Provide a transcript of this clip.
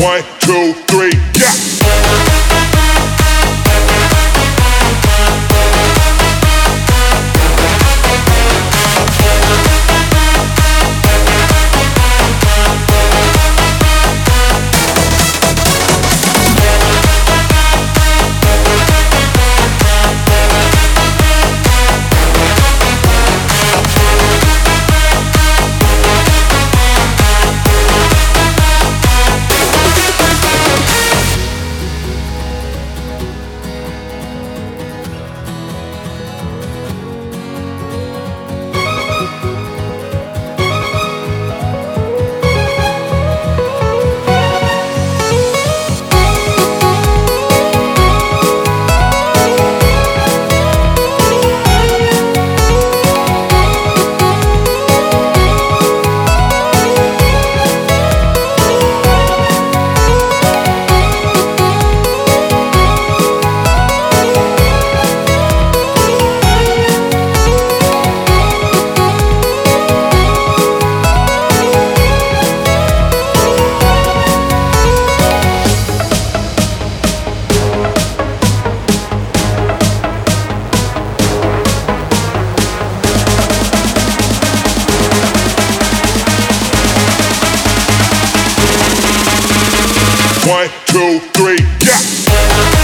One, two, three. One, two, three, yeah.